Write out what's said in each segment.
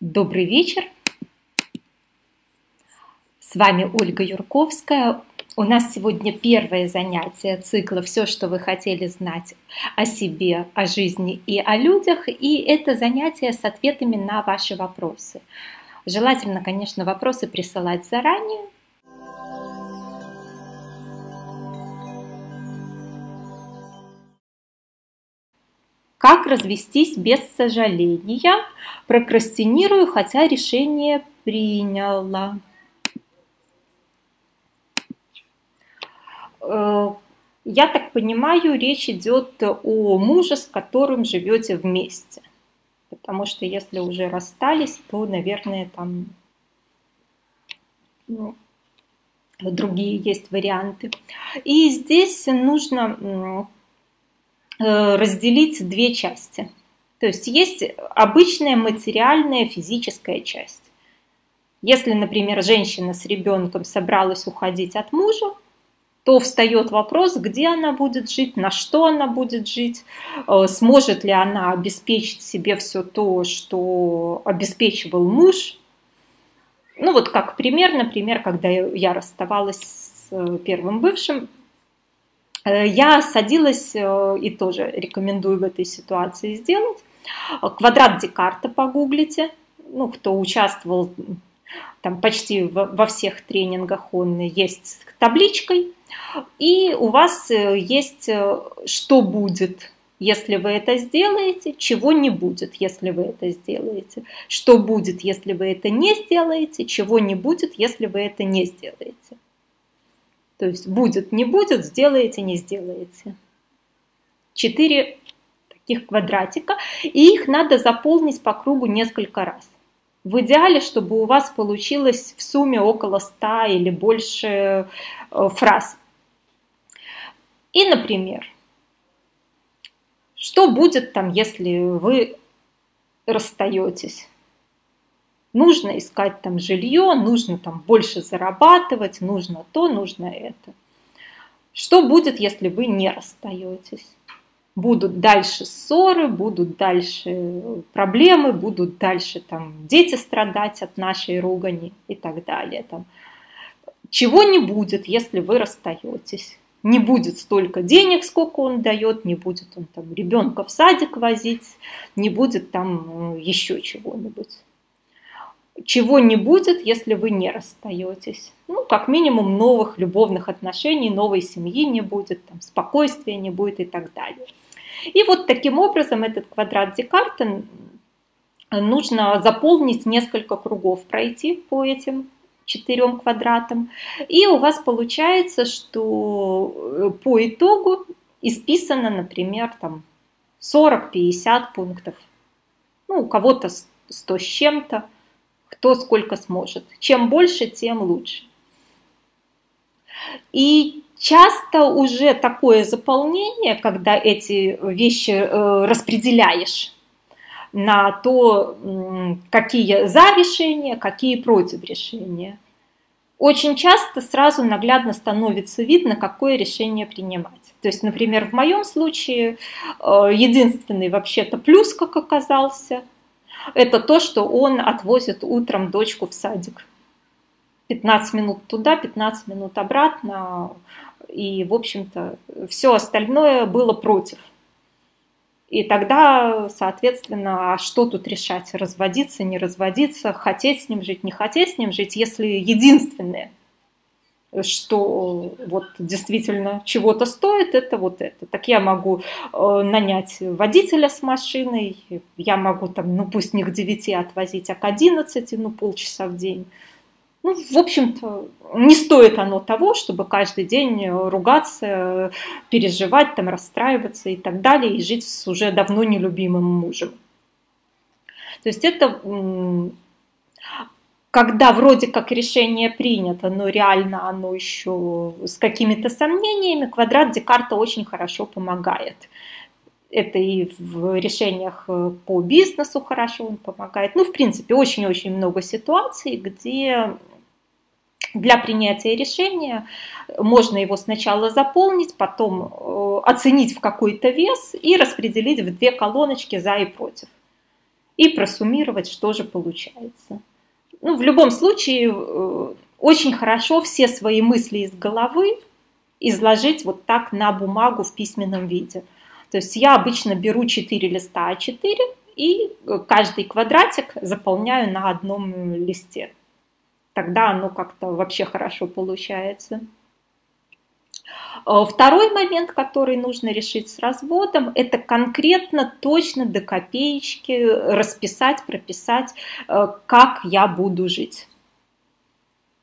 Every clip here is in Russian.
Добрый вечер. С вами Ольга Юрковская. У нас сегодня первое занятие цикла «Все, что вы хотели знать о себе, о жизни и о людях». И это занятие с ответами на ваши вопросы. Желательно, конечно, вопросы присылать заранее, Как развестись без сожаления? Прокрастинирую, хотя решение приняла. Э, я так понимаю, речь идет о муже, с которым живете вместе. Потому что если уже расстались, то, наверное, там ну, другие есть варианты. И здесь нужно разделить две части. То есть есть обычная материальная физическая часть. Если, например, женщина с ребенком собралась уходить от мужа, то встает вопрос, где она будет жить, на что она будет жить, э, сможет ли она обеспечить себе все то, что обеспечивал муж. Ну вот как пример, например, когда я расставалась с э, первым бывшим, Э, я садилась э, и тоже рекомендую в этой ситуации сделать. Квадрат Декарта погуглите. Ну, кто участвовал там почти во всех тренингах, он есть табличкой. И у вас э, есть что будет, если вы это сделаете, чего не будет, если вы это сделаете. Что будет, если вы это не сделаете, чего не будет, если вы это не сделаете. То есть будет, не будет, сделаете, не сделаете. Четыре таких квадратика, и их надо заполнить по кругу несколько раз. В идеале, чтобы у вас получилось в сумме около 100 или больше э, фраз. И, например, что будет там, если вы расстаетесь? Нужно искать там жилье, нужно там больше зарабатывать, нужно то, нужно это. Что будет, если вы не расстаетесь? Будут дальше ссоры, будут дальше проблемы, будут дальше там дети страдать от нашей ругани и так далее. Там. Чего не будет, если вы расстаетесь? Не будет столько денег, сколько он дает, не будет он там ребенка в садик возить, не будет там э, еще чего-нибудь чего не будет, если вы не расстаетесь. Ну, как минимум, новых любовных отношений, новой семьи не будет, там, спокойствия не будет и так далее. И вот таким образом этот квадрат Декарта нужно заполнить несколько кругов, пройти по этим четырем квадратам. И у вас получается, что э, по итогу исписано, например, там 40-50 пунктов. Ну, у кого-то 100 с чем-то кто сколько сможет. Чем больше, тем лучше. И часто уже такое заполнение, когда эти вещи э, распределяешь на то, какие за решения, какие против решения. Очень часто сразу наглядно становится видно, какое решение принимать. То есть, например, в моем случае э, единственный вообще-то плюс, как оказался – это то, что он отвозит утром дочку в садик. 15 минут туда, 15 минут обратно. И, в общем-то, все остальное было против. И тогда, соответственно, а что тут решать? Разводиться, не разводиться, хотеть с ним жить, не хотеть с ним жить, если единственное – что вот действительно чего-то стоит, это вот это. Так я могу э, нанять водителя с машиной, я могу там, ну пусть не к 9 отвозить, а к 11, ну полчаса в день. Ну, в общем-то, не стоит оно того, чтобы каждый день ругаться, переживать, там, расстраиваться и так далее, и жить с уже давно нелюбимым мужем. То есть это когда вроде как решение принято, но реально оно еще с какими-то сомнениями, квадрат Декарта очень хорошо помогает. Это и в решениях э, по бизнесу хорошо он помогает. Ну, в принципе, очень-очень много ситуаций, где для принятия решения можно его сначала заполнить, потом э, оценить в какой-то вес и распределить в две колоночки за и против. и просуммировать, что же получается. Ну, в любом случае, э, очень хорошо все свои мысли из головы изложить вот так на бумагу в письменном виде. То есть я обычно беру 4 листа А4 и каждый квадратик заполняю на одном листе. Тогда оно как-то вообще хорошо получается. Э, второй момент, который нужно решить с разводом, это конкретно, точно до копеечки расписать, прописать, э, как я буду жить.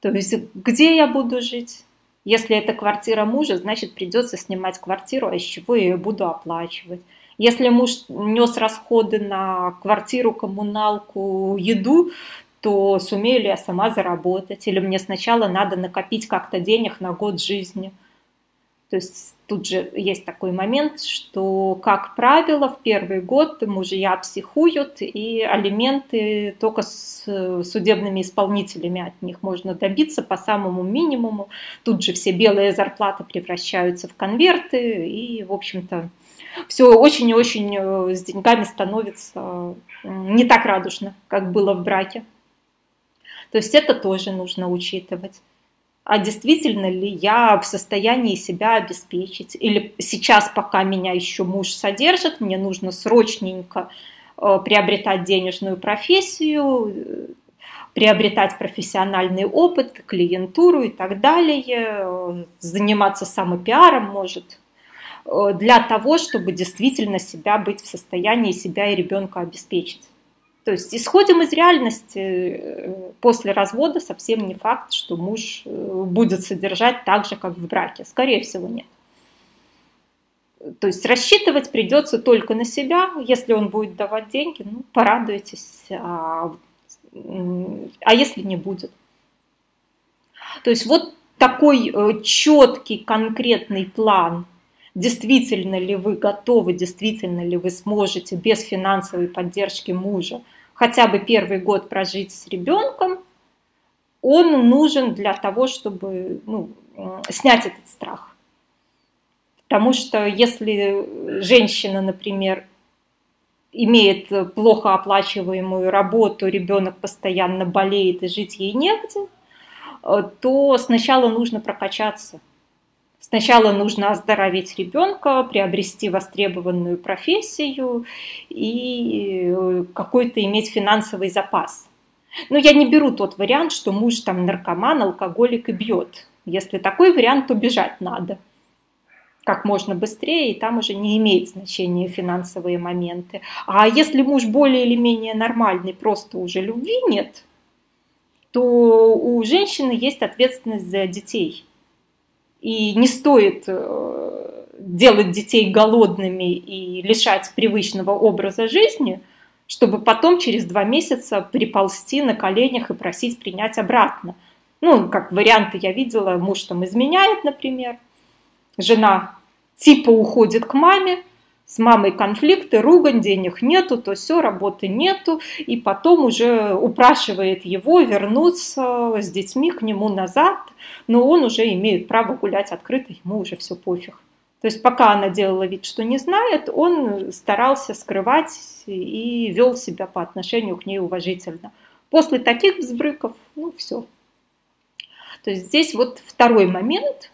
То есть где я буду жить? Если это квартира мужа, значит придется снимать квартиру, а из чего я ее буду оплачивать. Если муж нес расходы на квартиру, коммуналку, еду, то сумею ли я сама заработать? Или мне сначала надо накопить как-то денег на год жизни – то есть тут же есть такой момент, что, как правило, в первый год мужья психуют, и алименты только с судебными исполнителями от них можно добиться по самому минимуму. Тут же все белые зарплаты превращаются в конверты, и, в общем-то, все очень и очень э, с деньгами становится не так радужно, как было в браке. То есть это тоже нужно учитывать а действительно ли я в состоянии себя обеспечить. Или сейчас, пока меня еще муж содержит, мне нужно срочненько э, приобретать денежную профессию, э, приобретать профессиональный опыт, клиентуру и так далее, э, заниматься самопиаром, может, для того, чтобы действительно себя быть в состоянии себя и ребенка обеспечить. То есть исходим из реальности. Э, после развода совсем не факт, что муж э, будет содержать так же, как в браке. Скорее всего, нет. То есть рассчитывать придется только на себя. Если он будет давать деньги, ну, порадуйтесь. А, а если не будет? То есть вот такой э, четкий, конкретный план действительно ли вы готовы, действительно ли вы сможете без финансовой поддержки мужа хотя бы первый год прожить с ребенком, он нужен для того, чтобы ну, снять этот страх. Потому что если женщина, например, имеет плохо оплачиваемую работу, ребенок постоянно болеет и жить ей негде, то сначала нужно прокачаться – Сначала нужно оздоровить ребенка, приобрести востребованную профессию и э, какой-то иметь финансовый запас. Но я не беру тот вариант, что муж там наркоман, алкоголик и бьет. Если такой вариант, то бежать надо как можно быстрее, и там уже не имеет значения финансовые моменты. А если муж более или менее нормальный, просто уже любви нет, то у женщины есть ответственность за детей – и не стоит э, делать детей голодными и лишать привычного образа жизни, чтобы потом через два месяца приползти на коленях и просить принять обратно. Ну, как варианты я видела, муж там изменяет, например, жена типа уходит к маме, с мамой конфликты, ругань, денег нету, то все, работы нету, и потом уже упрашивает его вернуться с детьми к нему назад, но он уже имеет право гулять открыто, ему уже все пофиг. То есть пока она делала вид, что не знает, он старался скрывать и вел себя по отношению к ней уважительно. После таких взбрыков, ну все. То есть здесь вот второй момент –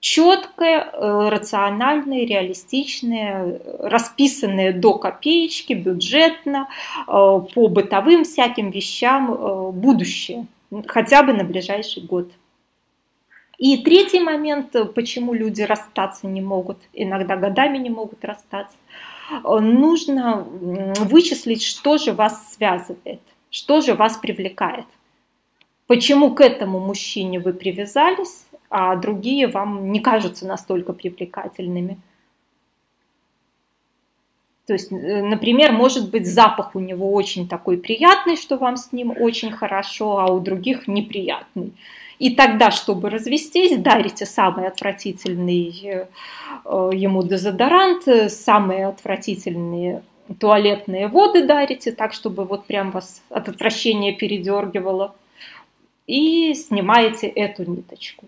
четкое, э, рациональное, реалистичное, расписанное до копеечки, бюджетно, э, по бытовым всяким вещам э, будущее, хотя бы на ближайший год. И третий момент, почему люди расстаться не могут, иногда годами не могут расстаться, нужно вычислить, что же вас связывает, что же вас привлекает. Почему к этому мужчине вы привязались, а другие вам не кажутся настолько привлекательными. То есть, э, например, может быть запах у него очень такой приятный, что вам с ним очень хорошо, а у других неприятный. И тогда, чтобы развестись, дарите самый отвратительный э, ему дезодорант, самые отвратительные туалетные воды дарите, так, чтобы вот прям вас от отвращения передергивало. И снимаете эту ниточку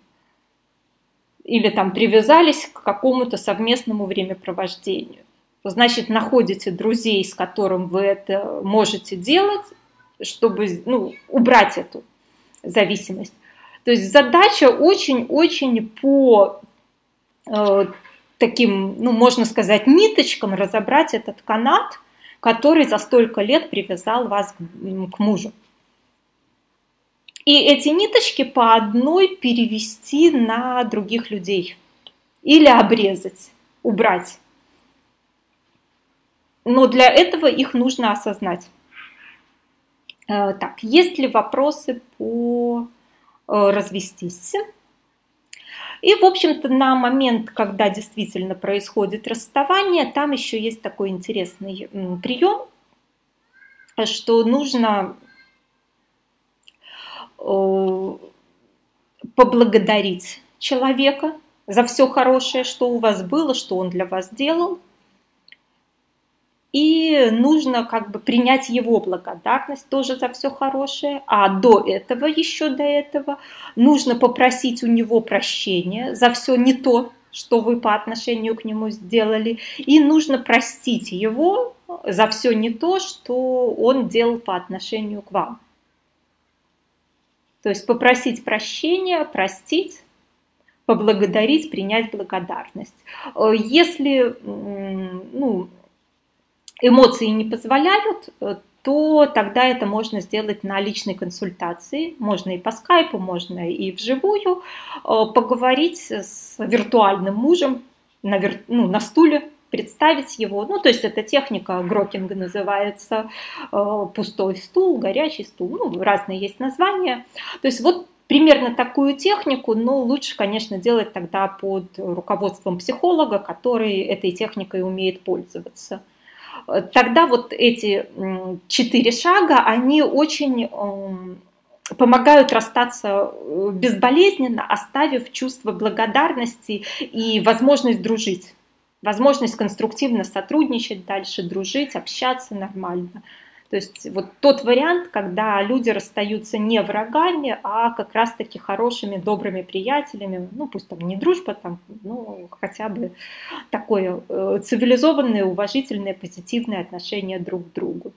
или там привязались к какому-то совместному времяпровождению. значит, находите друзей, с которым вы это можете делать, чтобы ну, убрать эту зависимость. То есть задача очень-очень по э, таким, ну, можно сказать, ниточкам разобрать этот канат, который за столько лет привязал вас к, к мужу. И эти ниточки по одной перевести на других людей или обрезать, убрать. Но для этого их нужно осознать. Э, так, есть ли вопросы по э, развестись? И, в общем-то, на момент, когда действительно происходит расставание, там еще есть такой интересный прием, что нужно поблагодарить человека за все хорошее, что у вас было, что он для вас делал – и нужно как бы принять его благодарность тоже за все хорошее, а до этого, еще до этого, нужно попросить у него прощения за все не то, что вы по отношению к нему сделали, и нужно простить его за все не то, что он делал по отношению к вам. То есть попросить прощения, простить, поблагодарить, принять благодарность. Если ну, эмоции не позволяют, э, то тогда это можно сделать на личной консультации. Можно и по скайпу, можно и вживую э, поговорить с виртуальным мужем на, вир... ну, на стуле, представить его. Ну, то есть это техника грокинга называется, э, пустой стул, горячий стул, ну, разные есть названия. То есть вот примерно такую технику, но лучше, конечно, делать тогда под руководством психолога, который этой техникой умеет пользоваться тогда вот эти четыре шага, они очень эм, помогают расстаться э, безболезненно, оставив чувство благодарности и возможность дружить, возможность конструктивно сотрудничать дальше, дружить, общаться нормально. То есть вот тот вариант, когда люди расстаются не врагами, а как раз-таки хорошими, добрыми приятелями, ну пусть там не дружба, там, ну хотя бы такое э, цивилизованное, уважительное, позитивное отношение друг к другу.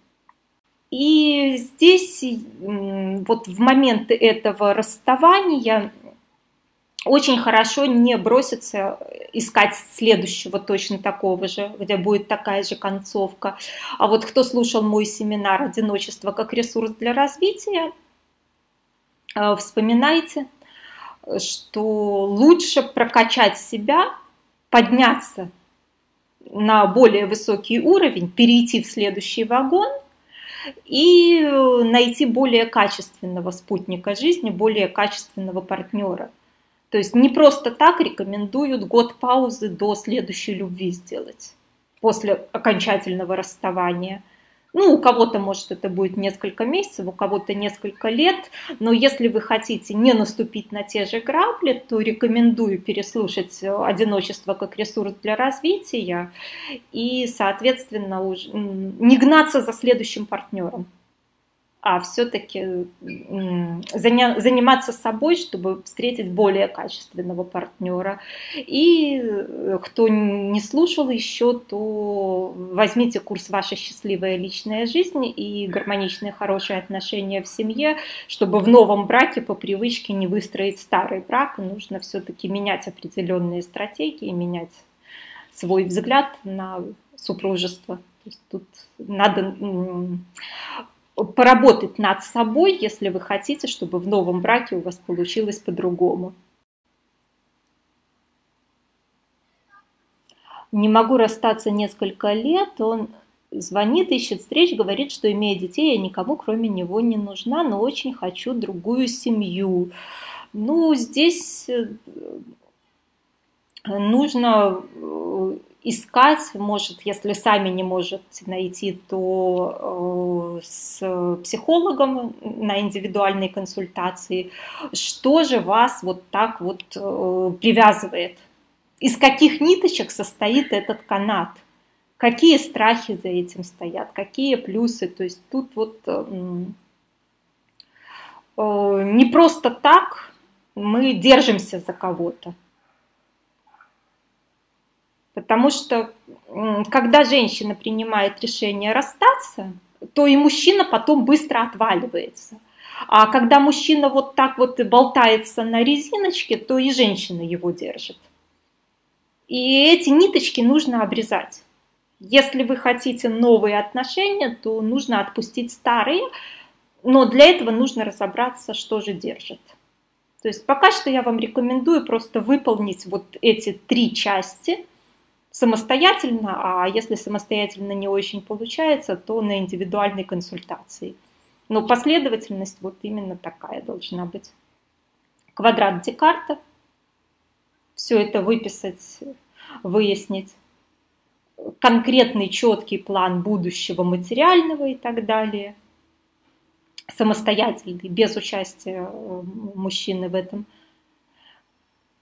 И здесь вот в момент этого расставания очень хорошо не броситься искать следующего точно такого же, где будет такая же концовка. А вот кто слушал мой семинар «Одиночество как ресурс для развития», э, вспоминайте, что лучше прокачать себя, подняться на более высокий уровень, перейти в следующий вагон и найти более качественного спутника жизни, более качественного партнера – то есть не просто так рекомендуют год паузы до следующей любви сделать после окончательного расставания. Ну, у кого-то, может, это будет несколько месяцев, у кого-то несколько лет, но если вы хотите не наступить на те же грабли, то рекомендую переслушать «Одиночество как ресурс для развития» и, соответственно, не гнаться за следующим партнером а все-таки заниматься собой, чтобы встретить более качественного партнера. И э, кто не слушал еще, то возьмите курс «Ваша счастливая личная жизнь» и гармоничные хорошие отношения в семье, чтобы в новом браке по привычке не выстроить старый брак. Нужно все-таки менять определенные стратегии, менять свой взгляд на супружество. То есть тут надо поработать над собой, если вы хотите, чтобы в новом браке у вас получилось по-другому. Не могу расстаться несколько лет, он звонит, ищет встреч, говорит, что имея детей, я никому кроме него не нужна, но очень хочу другую семью. Ну, здесь э, нужно э, искать, может, если сами не можете найти, то э, с психологом на индивидуальной консультации, что же вас вот так вот э, привязывает, из каких ниточек состоит этот канат, какие страхи за этим стоят, какие плюсы, то есть тут вот э, не просто так мы держимся за кого-то, Потому что когда женщина принимает решение расстаться, то и мужчина потом быстро отваливается. А когда мужчина вот так вот болтается на резиночке, то и женщина его держит. И эти ниточки нужно обрезать. Если вы хотите новые отношения, то нужно отпустить старые, но для этого нужно разобраться, что же держит. То есть пока что я вам рекомендую просто выполнить вот эти три части самостоятельно, а если самостоятельно не очень получается, то на индивидуальной консультации. Но последовательность вот именно такая должна быть. Квадрат Декарта. Все это выписать, выяснить. Конкретный четкий план будущего материального и так далее. Самостоятельный, без участия мужчины в этом.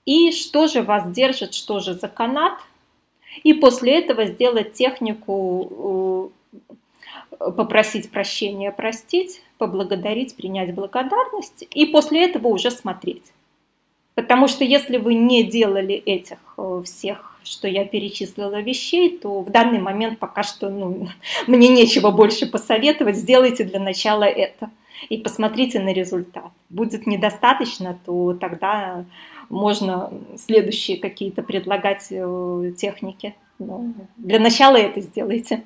И что же вас держит, что же за канат. И после этого сделать технику э, попросить прощения, простить, поблагодарить, принять благодарность и после этого уже смотреть. Потому что если вы не делали этих э, всех, что я перечислила вещей, то в данный момент пока что ну, мне нечего больше посоветовать. Сделайте для начала это и посмотрите на результат. Будет недостаточно, то тогда можно следующие какие-то предлагать э, техники. Но для начала это сделайте.